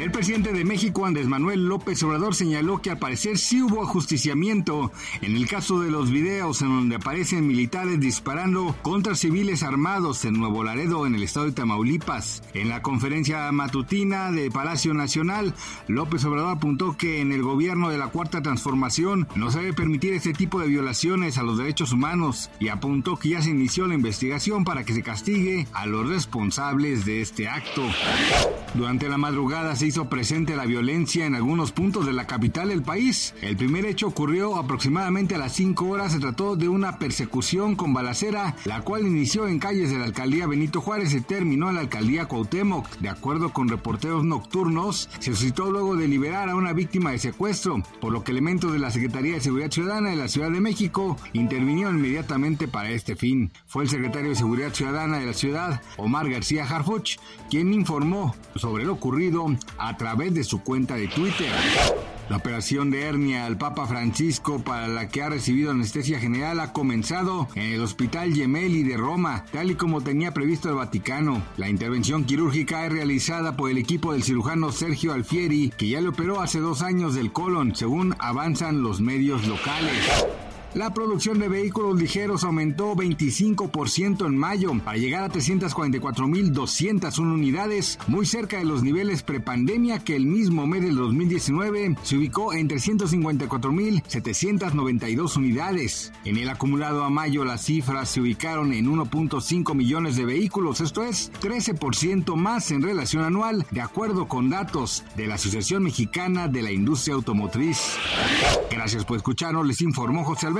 El presidente de México, Andrés Manuel López Obrador, señaló que al parecer sí hubo ajusticiamiento en el caso de los videos en donde aparecen militares disparando contra civiles armados en Nuevo Laredo, en el estado de Tamaulipas. En la conferencia matutina de Palacio Nacional, López Obrador apuntó que en el gobierno de la Cuarta Transformación no se debe permitir este tipo de violaciones a los derechos humanos y apuntó que ya se inició la investigación para que se castigue a los responsables de este acto. Durante la madrugada se hizo presente la violencia en algunos puntos de la capital del país. El primer hecho ocurrió aproximadamente a las 5 horas. Se trató de una persecución con balacera, la cual inició en calles de la alcaldía Benito Juárez y terminó en la alcaldía Cuauhtémoc. De acuerdo con reporteros nocturnos, se suscitó luego de liberar a una víctima de secuestro, por lo que elementos de la Secretaría de Seguridad Ciudadana de la Ciudad de México intervinieron inmediatamente para este fin. Fue el secretario de Seguridad Ciudadana de la ciudad, Omar García Harfuch, quien informó sobre lo ocurrido a través de su cuenta de Twitter. La operación de hernia al Papa Francisco para la que ha recibido anestesia general ha comenzado en el Hospital Gemelli de Roma, tal y como tenía previsto el Vaticano. La intervención quirúrgica es realizada por el equipo del cirujano Sergio Alfieri, que ya le operó hace dos años del colon, según avanzan los medios locales. La producción de vehículos ligeros aumentó 25% en mayo para llegar a 344.201 unidades, muy cerca de los niveles prepandemia que el mismo mes del 2019 se ubicó en 354.792 unidades. En el acumulado a mayo las cifras se ubicaron en 1.5 millones de vehículos, esto es 13% más en relación anual, de acuerdo con datos de la Asociación Mexicana de la Industria Automotriz. Gracias por escucharnos, les informó José Alberto.